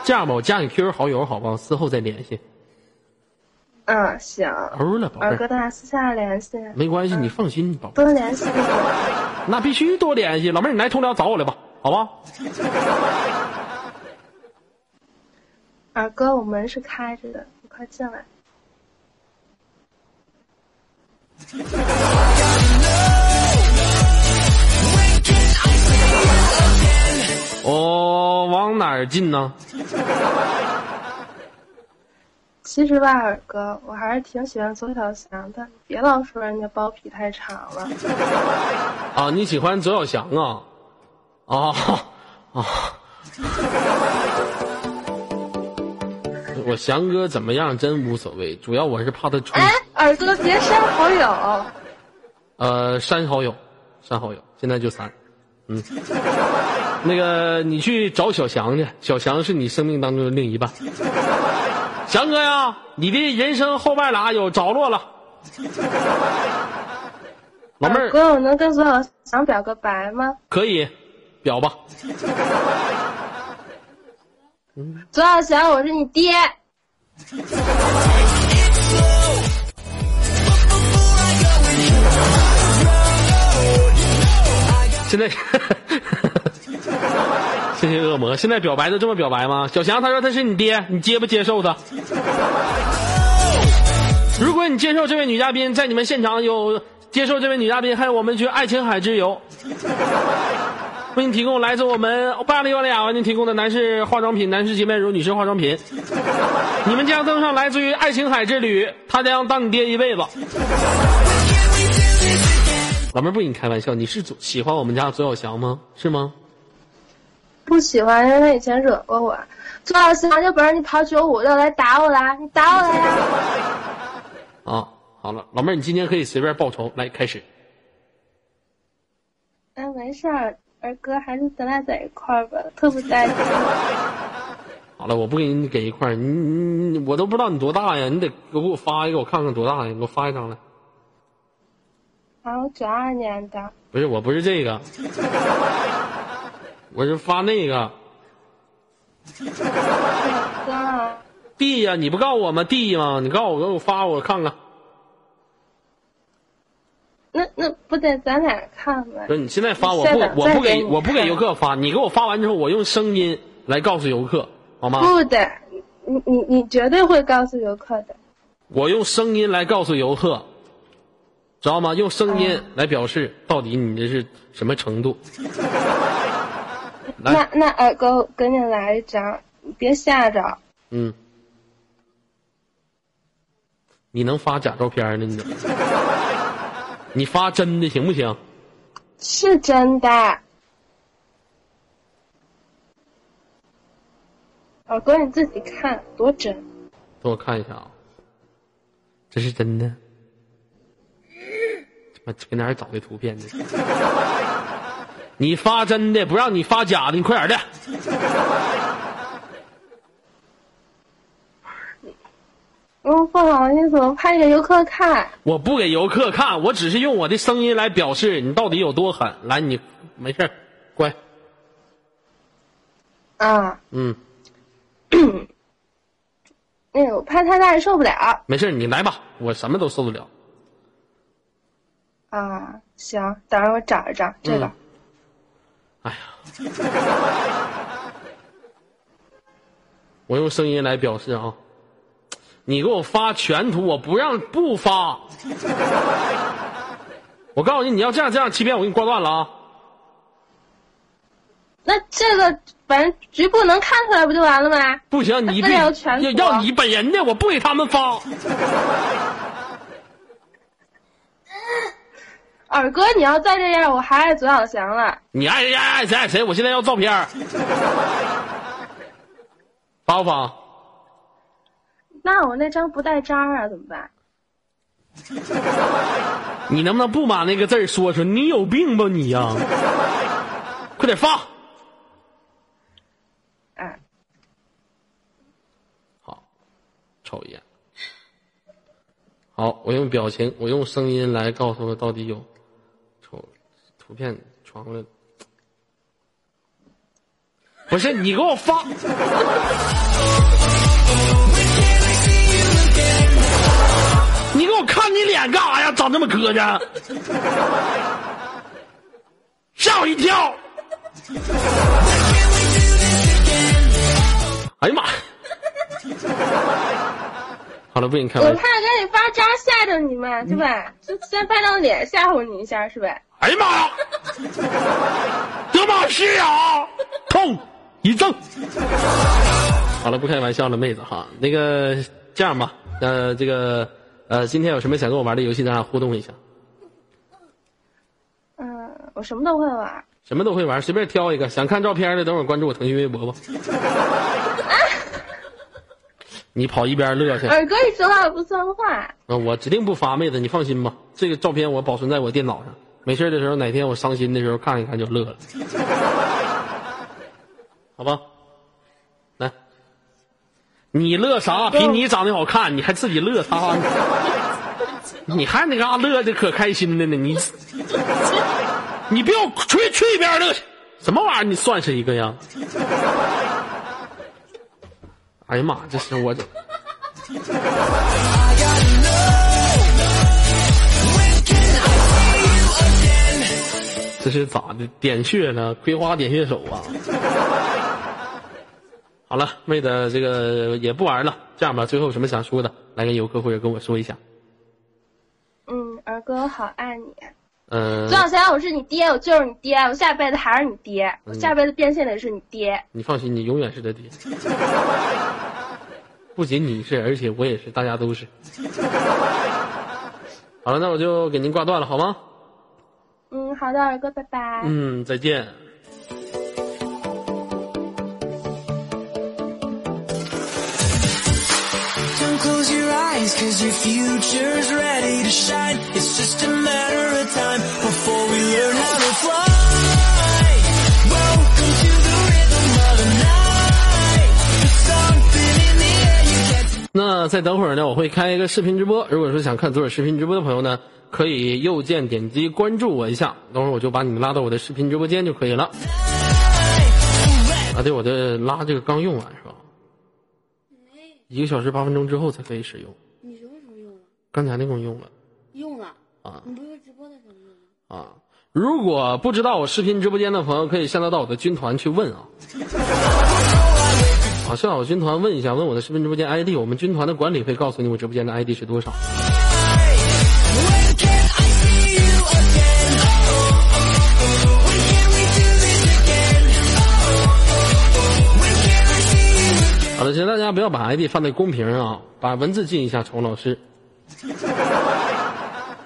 这样吧，我加你 QQ 好友，好不好？事后再联系。嗯，行。欧了，宝贝哥，咱俩私下联系。没关系，你放心，宝贝多联系。那必须多联系。老妹儿，你来通辽找我来吧，好吧？二哥，我门是开着的，你快进来。我往哪儿进呢？其实吧，二哥，我还是挺喜欢左小翔的。别老说人家包皮太长了。啊，你喜欢左小翔啊？啊 啊我翔哥怎么样真无所谓，主要我是怕他吹。哎，耳朵别删好友。呃，删好友，删好友，现在就删。嗯，那个你去找小翔去，小翔是你生命当中的另一半。翔哥呀，你的人生后半拉有着落了。老妹儿哥，我能跟左小翔表个白吗？可以表吧。嗯左小翔，我是你爹。现在，谢谢恶魔。现在表白都这么表白吗？小翔他说他是你爹，你接不接受他？如果你接受这位女嘉宾，在你们现场有接受这位女嘉宾，还有我们去爱琴海之游，为你提供来自我们巴黎欧利亚为您提供的男士化妆品、男士洁面乳、女士化妆品。你们将登上来自于爱琴海之旅，他将当你爹一辈子。老妹儿不跟你开玩笑，你是左喜欢我们家左小祥吗？是吗？不喜欢，因为他以前惹过我。左小翔，有本事你跑九五六来打我来，你打我来呀！啊，好了，老妹儿，你今天可以随便报仇，来开始。哎，没事儿，二哥，还是咱俩在一块儿吧，特不带劲。好了，我不给你给一块儿，你你你，我都不知道你多大呀，你得给我发一个，我看看多大呀，你给我发一张来。啊，我九二年的。不是，我不是这个，我是发那个哥，弟呀，你不告诉我吗？弟吗？你告诉我，给我发我看看。那那不得咱俩看呗不？是，你现在发我不，我不给给我不给游客发，你给我发完之后，我用声音来告诉游客，好吗？不得，你你你绝对会告诉游客的。我用声音来告诉游客，知道吗？用声音嗯来表示到底你这是什么程度。那，那二哥，我给你来一张，你别吓着。嗯，你能发假照片呢？你？你发真的行不行？是真的。二哥你自己看多真，等我看一下啊，这是真的。他妈搁哪儿找的图片呢？你发真的，不让你发假的，你快点的。嗯，不好意思，我怕给游客看。我不给游客看，我只是用我的声音来表示你到底有多狠。来，你没事儿乖。啊，嗯，那个我怕太大受不了。没事儿你来吧，我什么都受得了。啊，行，等会儿我找一找这个。嗯哎呀，我用声音来表示啊，你给我发全图，我不让不发。我告诉你，你要这样这样欺骗我，给你挂断了啊！那这个反正局部能看出来不就完了吗？不行，你那必要全要要你本人的，我不给他们发。二哥，你要再这样，我还爱左小翔了。你爱谁爱谁爱谁，我现在要照片儿发不发？那我那张不带章啊，怎么办？你能不能不把那个字儿说出来？你有病吧你呀、快点发！嗯，好，瞅一眼。好，我用表情，我用声音来告诉我到底有，瞅图片传过来。不是你给我发，你给我看你脸干啥呀？长这么磕碜，吓我一跳！哎呀妈！好了，不跟你开玩笑我怕。给你发张吓着你嘛，对吧？就先拍张脸吓唬你一下，是呗？哎呀妈呀！德玛西亚，痛一正。好了，不开玩笑了，妹子哈。那个这样吧，呃，这个呃，今天有什么想跟我玩的游戏，咱俩互动一下。嗯，我什么都会玩。什么都会玩，随便挑一个。想看照片的，等会儿关注我腾讯微博吧。你跑一边乐去。二哥，你说话不算话。啊，我指定不发，妹子，你放心吧。这个照片我保存在我电脑上，没事的时候，哪天我伤心的时候看一看就乐了。好吧，来，你乐啥？比你长得好看，你还自己乐啥？你还那嘎乐的可开心的呢？你，你不要去去一边乐去，什么玩意儿？你算是一个呀？哎呀妈，这是我这。这是咋的？点穴呢？葵花点穴手啊！好了，妹子，这个也不玩了。这样吧，最后有什么想说的，来跟游客或者跟我说一下。嗯，儿哥，我好爱你。嗯、从小想想我是你爹，我就是你爹，我下辈子还是你爹，我下辈子变现的也是你爹。你放心，你永远是他爹。不仅你是，而且我也是，大家都是。好了，那我就给您挂断了，好吗？嗯，好的，二哥，拜拜。嗯，再见。Don't close your eyes, cause your future's ready to shine. It's just a matter of time before we learn how to fly. Welcome to the rhythm of the night. There's something in the air you can't 那再等会儿呢，我会开一个视频直播。如果说想看左耳视频直播的朋友呢，可以右键点击关注我一下，等会儿我就把你们拉到我的视频直播间就可以了。啊，对，我的拉这个刚用完是吧？一个小时八分钟之后才可以使用。你什么时候用了？刚才那会儿用了用了啊你不是直播的时候用的？啊！如果不知道我视频直播间的朋友，可以现在到我的军团去问啊。啊，上我军团问一下，问我的视频直播间 ID，我们军团的管理会告诉你我直播间的 ID 是多少。请大家不要把 ID 放在公屏上啊，把文字记一下，丑老师。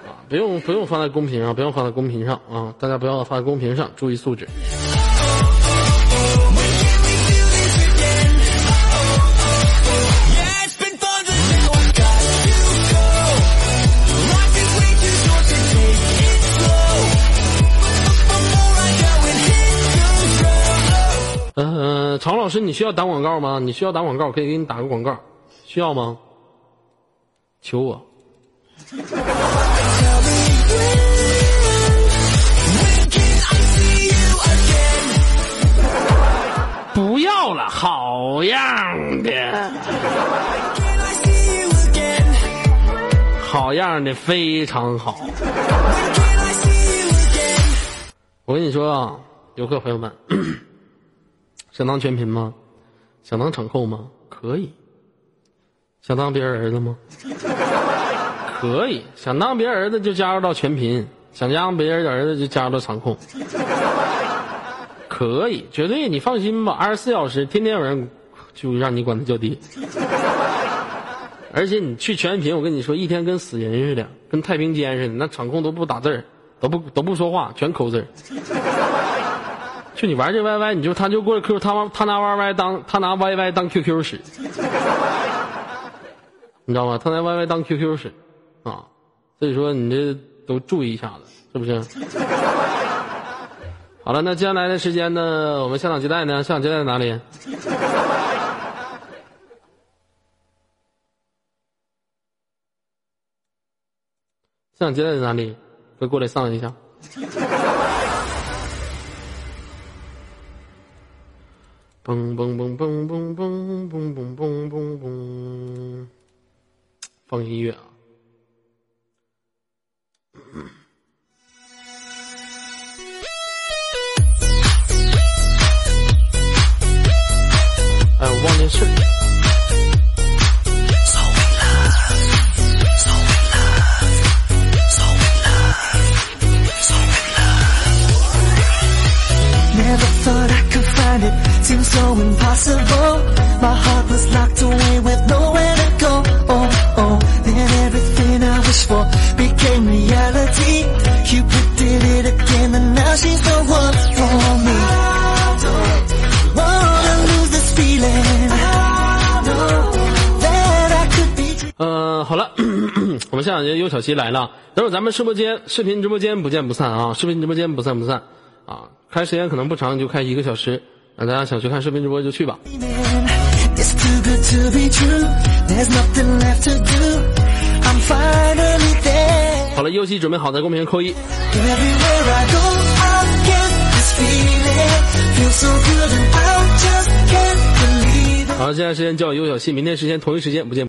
啊，不用不用放在公屏上，不用放在公屏上啊，大家不要放在公屏上，注意素质。常老师你需要打广告吗？你需要打广告可以给你打个广告。需要吗？求我。不要了好样的。好样的非常好。我跟你说啊游客朋友们想当全屏吗？想当场控吗？可以。想当别人儿子吗？可以。想当别人儿子就加入到全屏，想当别人儿子就加入到场控。可以，绝对，你放心吧，二十四小时，天天有人就让你管他叫爹。而且你去全屏，我跟你说，一天跟死人似的，跟太平间似的，那场控都不打字儿，都不都不说话，全抠字儿。就你玩这 YY，你就他就过来 Q，他玩他拿 YY 当他拿 YY 当 QQ 使，你知道吗？他拿 YY 当 QQ 使，啊，所以说你这都注意一下子，是不是？好了，那接下来的时间呢，我们现场接待呢？现场接待在哪里？现场接待在哪里？快过来上一下。嘣嘣嘣嘣嘣嘣嘣嘣嘣嘣嘣，放音乐啊！哎，我忘件事。呃，好了，我们下节有小溪来了，等会儿咱们直播间、视频直播间不见不散啊！视频直播间不见不散啊！开时间可能不长，你就开一个小时。那大家想去看视频直播就去吧。好了，游戏准备好，在公屏扣一。好了，现在时间交给优小西，明天时间同一时间不见。